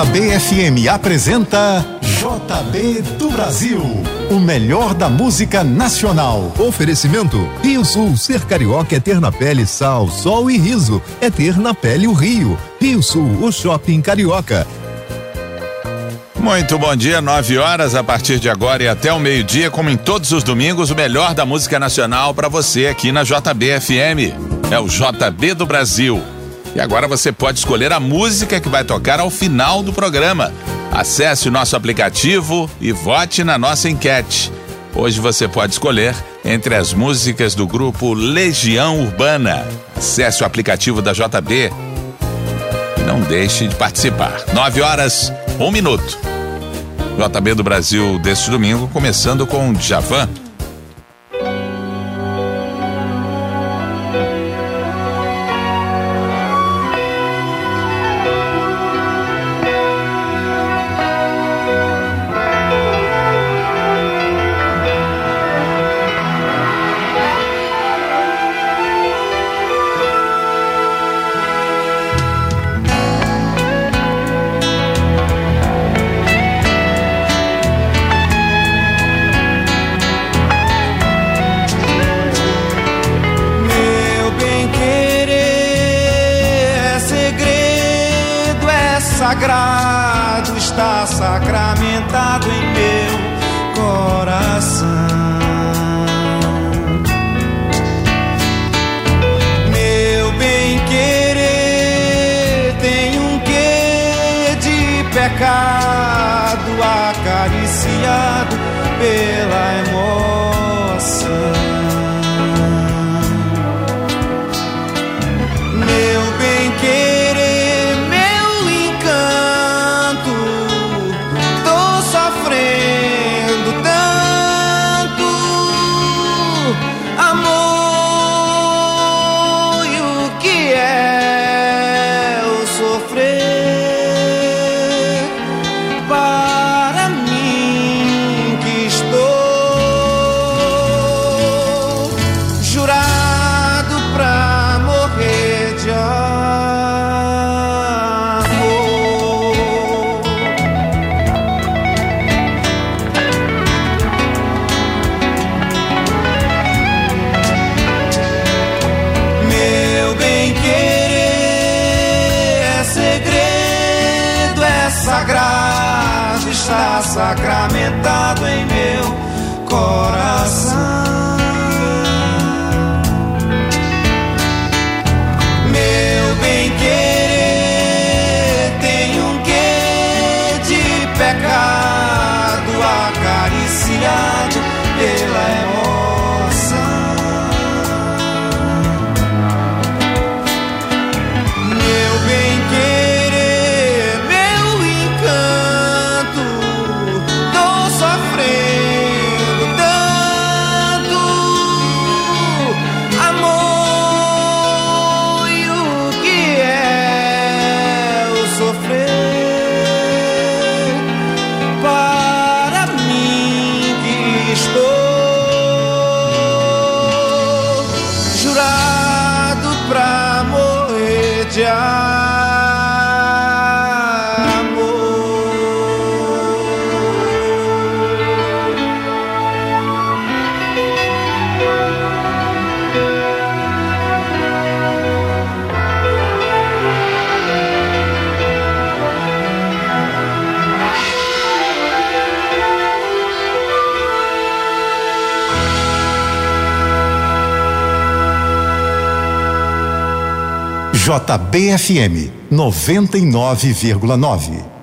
A JBFM apresenta JB do Brasil, o melhor da música nacional. Oferecimento Rio Sul, ser carioca é ter na pele sal, sol e riso, é ter na pele o Rio. Rio Sul, o shopping carioca. Muito bom dia, 9 horas a partir de agora e até o meio-dia, como em todos os domingos, o melhor da música nacional para você aqui na JBFM. É o JB do Brasil. E agora você pode escolher a música que vai tocar ao final do programa. Acesse o nosso aplicativo e vote na nossa enquete. Hoje você pode escolher entre as músicas do grupo Legião Urbana. Acesse o aplicativo da JB não deixe de participar. 9 horas, um minuto. JB do Brasil deste domingo, começando com Djavan. Coração. JBFM 99,9.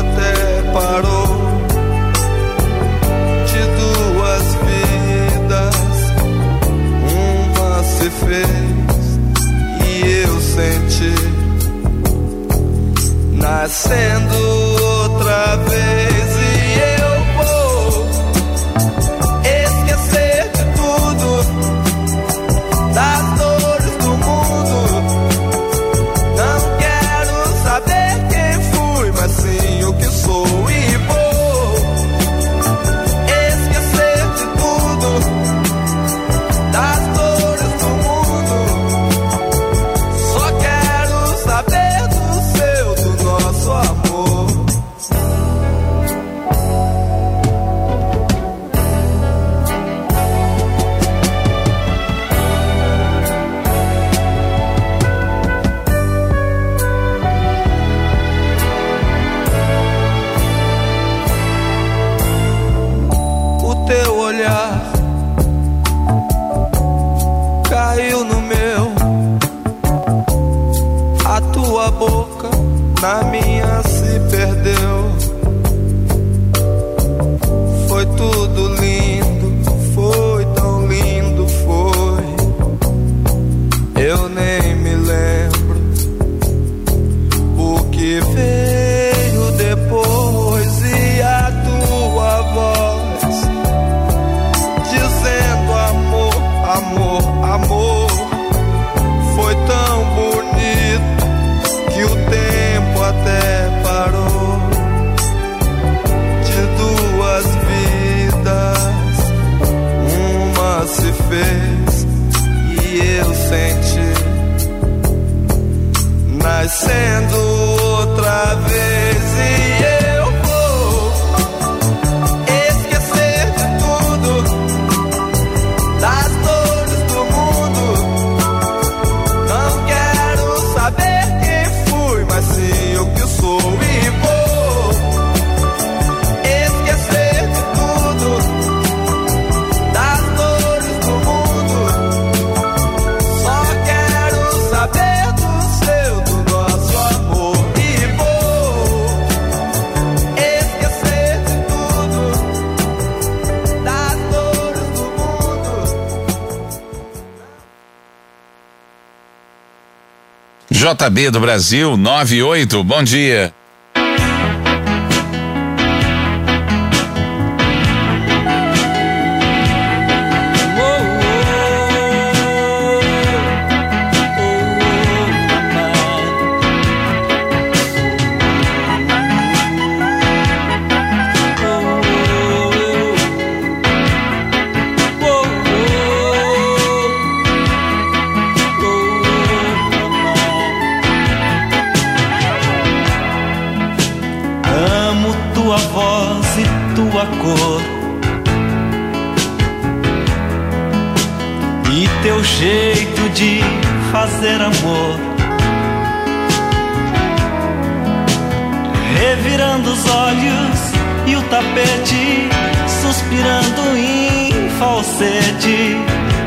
até parou de duas vidas, uma se fez e eu senti nascendo. JB do Brasil 98, bom dia. Tapete, suspirando em falsete.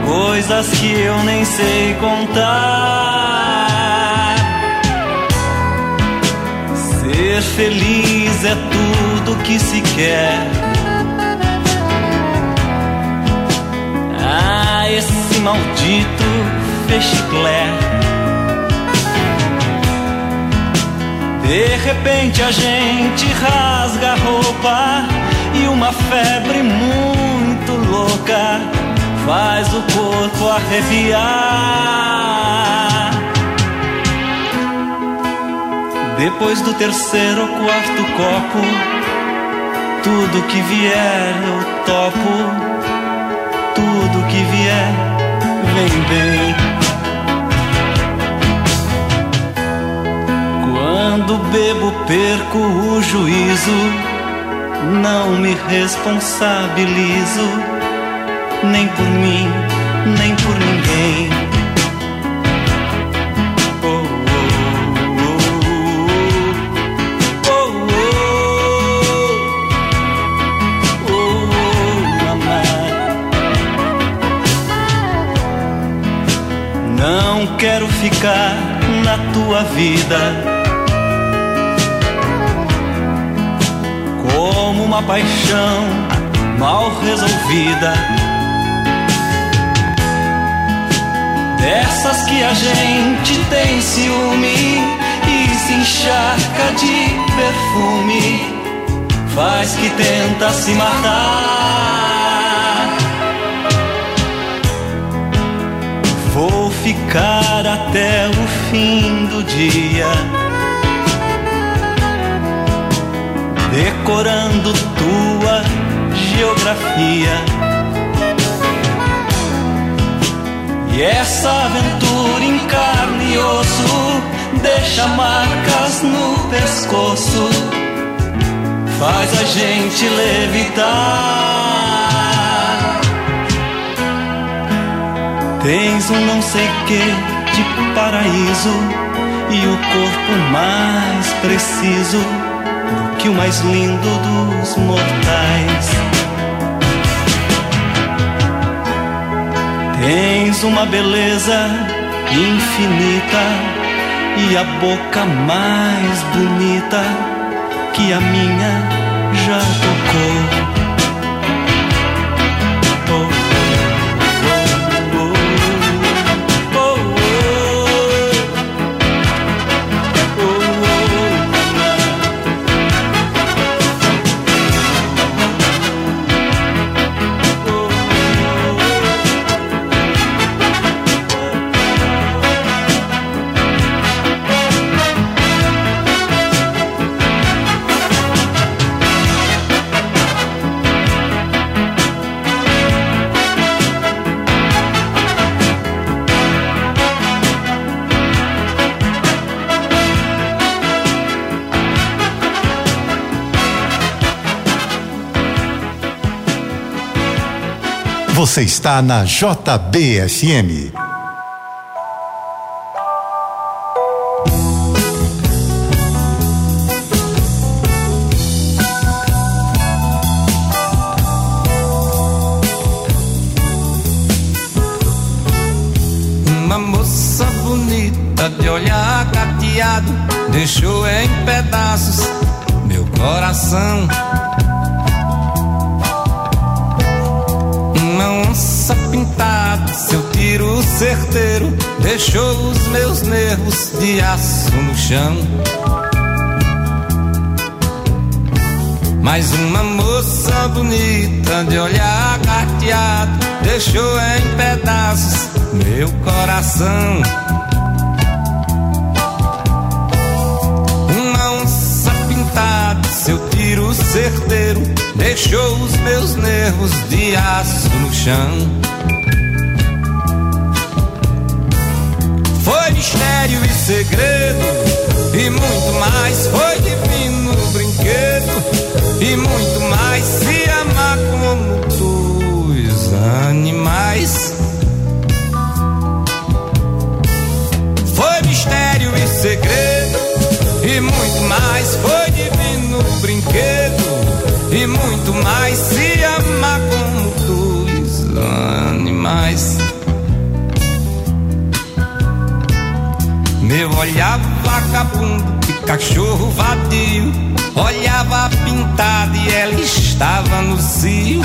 Coisas que eu nem sei contar. Ser feliz é tudo que se quer. Ah, esse maldito fechiclé. De repente a gente rasga a roupa e uma febre muito louca faz o corpo arrepiar. Depois do terceiro ou quarto copo, tudo que vier eu topo, tudo que vier vem bem. Quando bebo, perco o juízo, não me responsabilizo, nem por mim, nem por ninguém. Oh, oh, oh. Não quero ficar na tua vida como uma paixão mal resolvida. Dessas que a gente tem ciúme e se encharca de perfume, faz que tenta se matar. Vou ficar até o fim do dia, decorando tua geografia. E essa aventura em carne e osso deixa marcas no pescoço, faz a gente levitar. Tens um não sei que de paraíso e o corpo mais preciso que o mais lindo dos mortais. Tens uma beleza infinita e a boca mais bonita que a minha já tocou. Você está na JBFM. Uma moça bonita de olhar gateado deixou em pedaços meu coração. Onça pintada, seu tiro certeiro deixou os meus nervos de aço no chão. Mais uma moça bonita de olhar carteado deixou em pedaços meu coração. Uma onça pintada, seu certeiro deixou os meus nervos de aço no chão. Foi mistério e segredo, e muito mais. Foi divino brinquedo, e muito mais. Se amar como dois animais. Meu olhar vagabundo de cachorro vadio Olhava pintada e ela estava no cio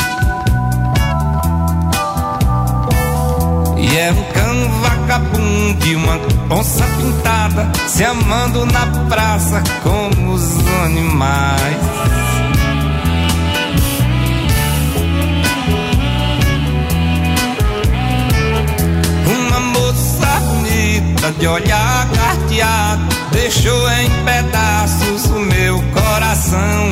E era um cão vagabundo e uma onça pintada Se amando na praça como os animais de olhar carteado deixou em pedaços o meu coração.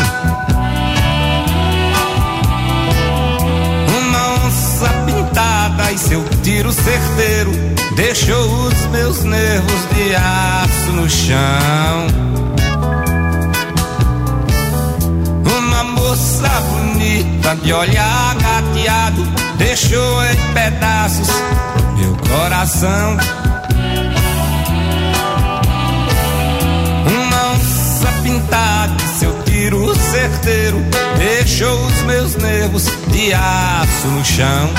Uma onça pintada e seu tiro certeiro deixou os meus nervos de aço no chão. Uma moça bonita de olhar gateado deixou em pedaços meu coração. Tiro certeiro deixou os meus nervos de aço no chão.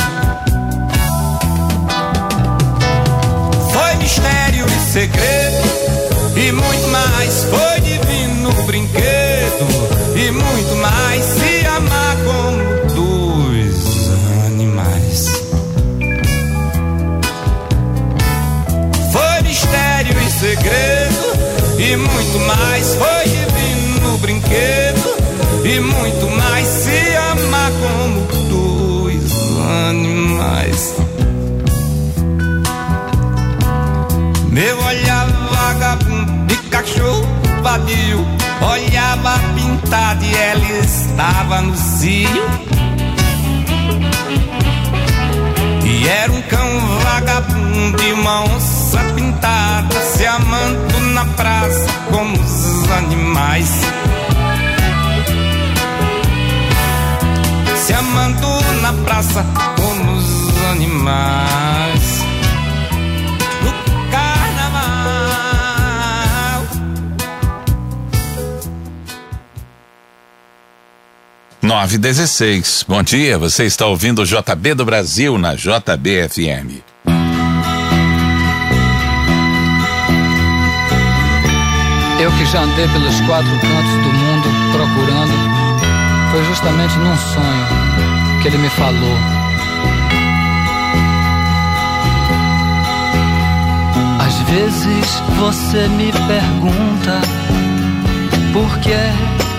Foi mistério e segredo, e muito mais. Foi divino brinquedo, e muito mais. Se Olhava pintada e ela estava no cio. E era um cão vagabundo e uma onça pintada Se amando na praça como os animais. Se amando na praça como os animais 916. Bom dia, você está ouvindo o JB do Brasil na JBFM. Eu que já andei pelos quatro cantos do mundo procurando, foi justamente num sonho que ele me falou. Às vezes você me pergunta por que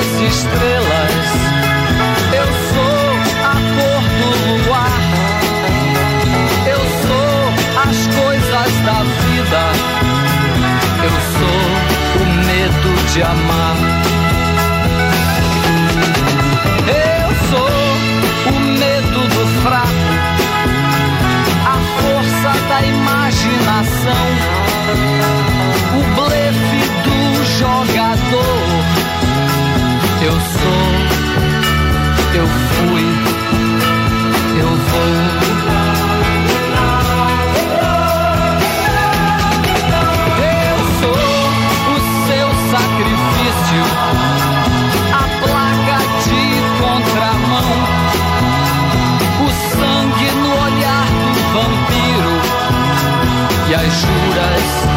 Das estrelas, eu sou a cor do luar, eu sou as coisas da vida, eu sou o medo de amar. Eu sou, eu fui, eu vou. Eu sou o seu sacrifício, a placa de contramão, o sangue no olhar do vampiro e as juras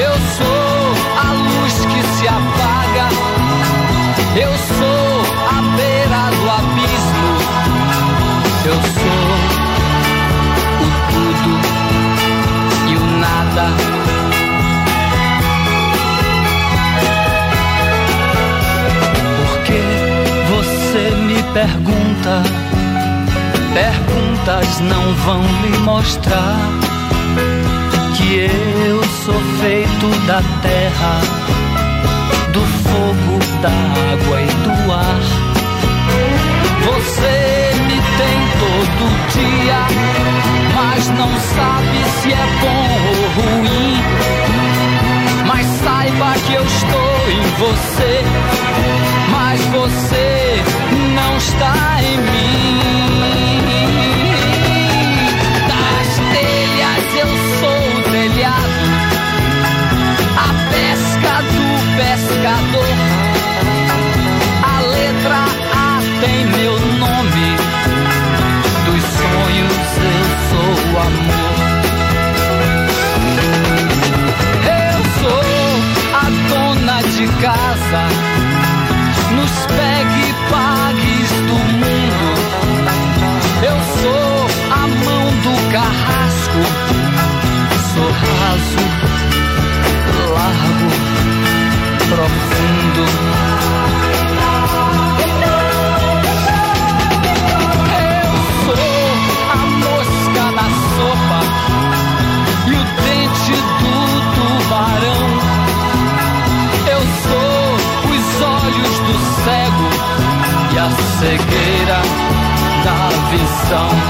eu sou a luz que se apaga, eu sou a beira do abismo, eu sou o tudo e o nada. Porque você me pergunta, perguntas não vão lhe mostrar eu sou feito da terra, do fogo, da água e do ar. Você me tem todo dia, mas não sabe se é bom ou ruim. Mas saiba que eu estou em você, mas você não está em mim. Pescador. A letra A tem meu nome, dos sonhos eu sou o amor. Eu sou a dona de casa, nos pegue pagues do mundo. Eu sou a mão do carrasco, sou raso, cegueira da visão.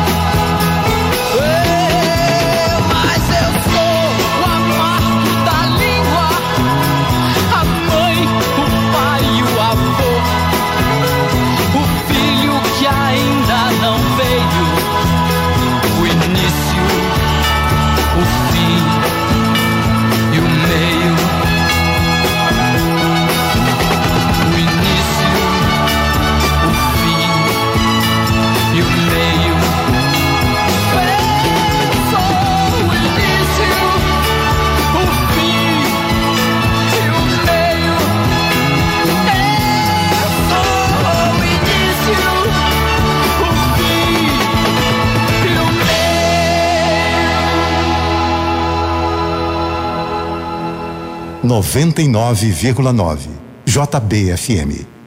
99,9 JBFM.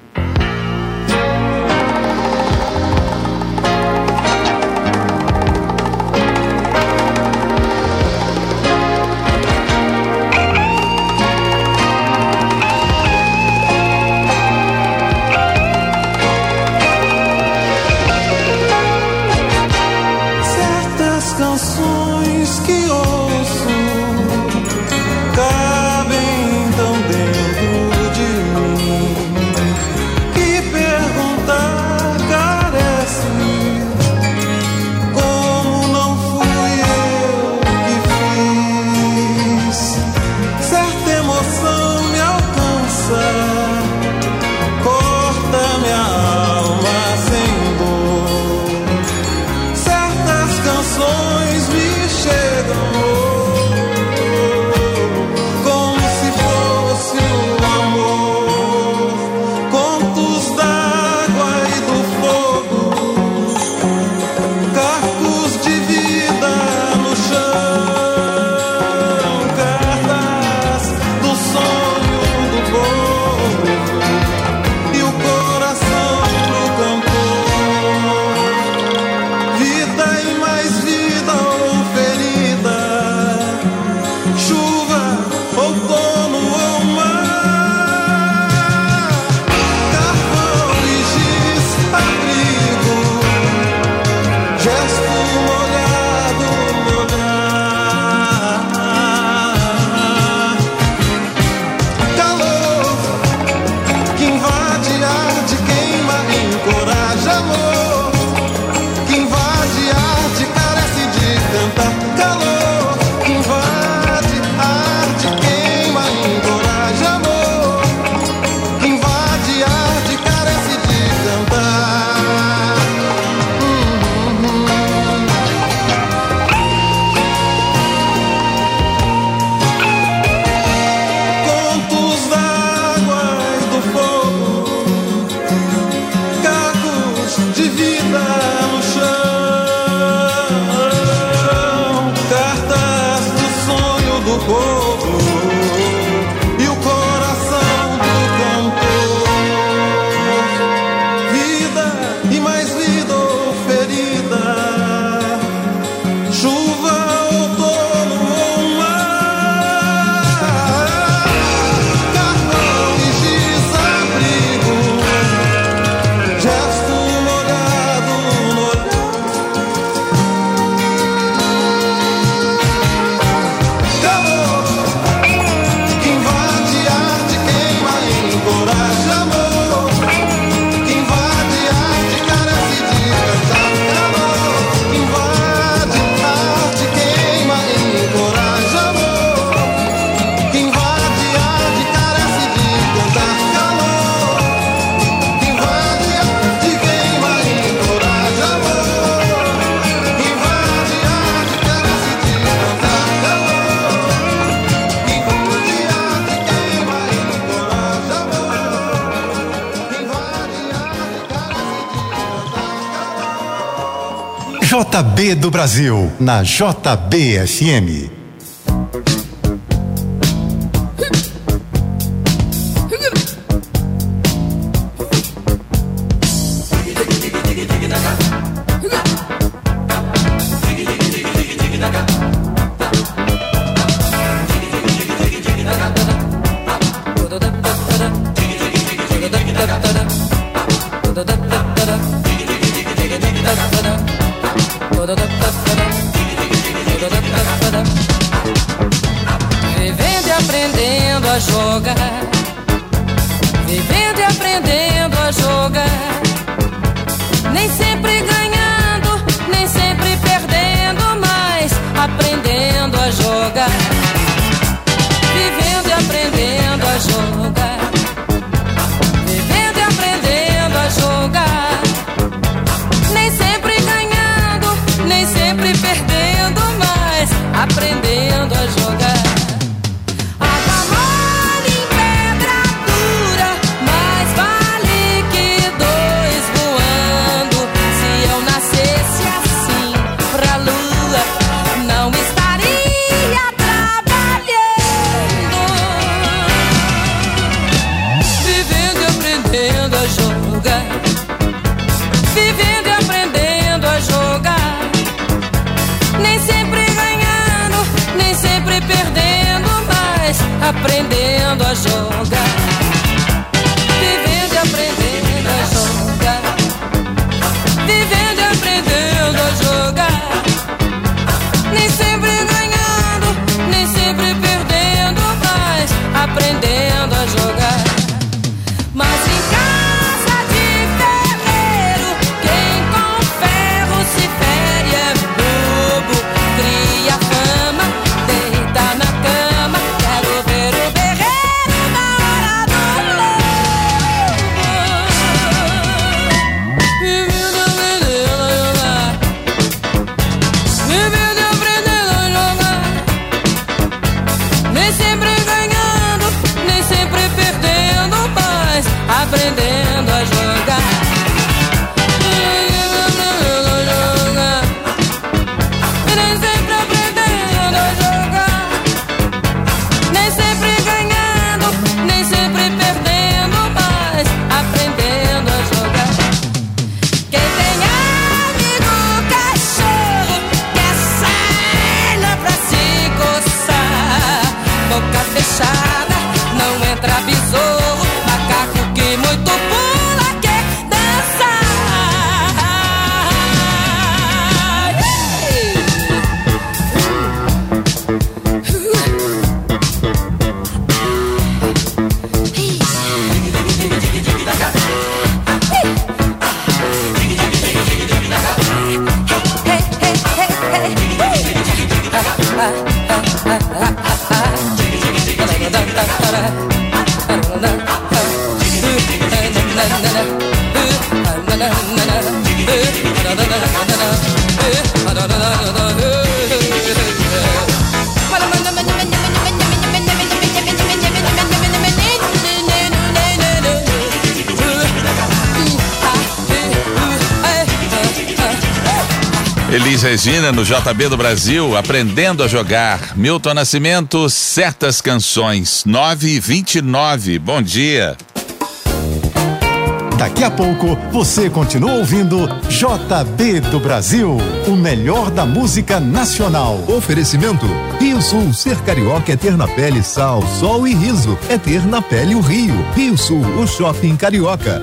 river. JB do Brasil, na JBFM. Vivendo e aprendendo a jogar. Vivendo e aprendendo a jogar. Nem sempre ganhando, nem sempre perdendo, mas aprendendo a jogar. Vivendo e aprendendo a jogar. Nem sempre ganhando, nem sempre perdendo, mas aprendendo a jogar. Vivendo e aprendendo a jogar. Vivendo e aprendendo a jogar. Nem sempre ganhando, nem sempre perdendo, mas aprendendo a jogar. Mas Elis Regina no JB do Brasil, aprendendo a jogar. Milton Nascimento, certas canções. 9 e 29. Bom dia. Daqui a pouco você continua ouvindo JB do Brasil, o melhor da música nacional. Oferecimento Rio Sul, ser carioca é ter na pele sal, sol e riso. É ter na pele o Rio. Rio Sul, o shopping carioca.